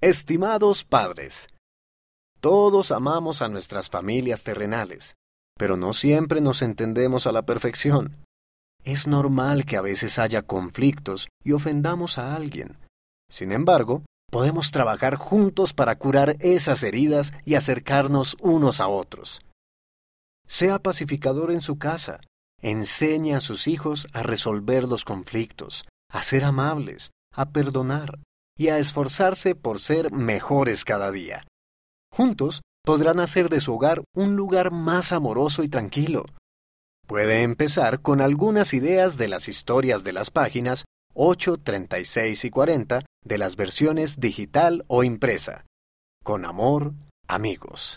Estimados padres, todos amamos a nuestras familias terrenales, pero no siempre nos entendemos a la perfección. Es normal que a veces haya conflictos y ofendamos a alguien. Sin embargo, podemos trabajar juntos para curar esas heridas y acercarnos unos a otros. Sea pacificador en su casa, enseñe a sus hijos a resolver los conflictos, a ser amables, a perdonar y a esforzarse por ser mejores cada día. Juntos podrán hacer de su hogar un lugar más amoroso y tranquilo. Puede empezar con algunas ideas de las historias de las páginas 8, 36 y 40 de las versiones digital o impresa. Con amor, amigos.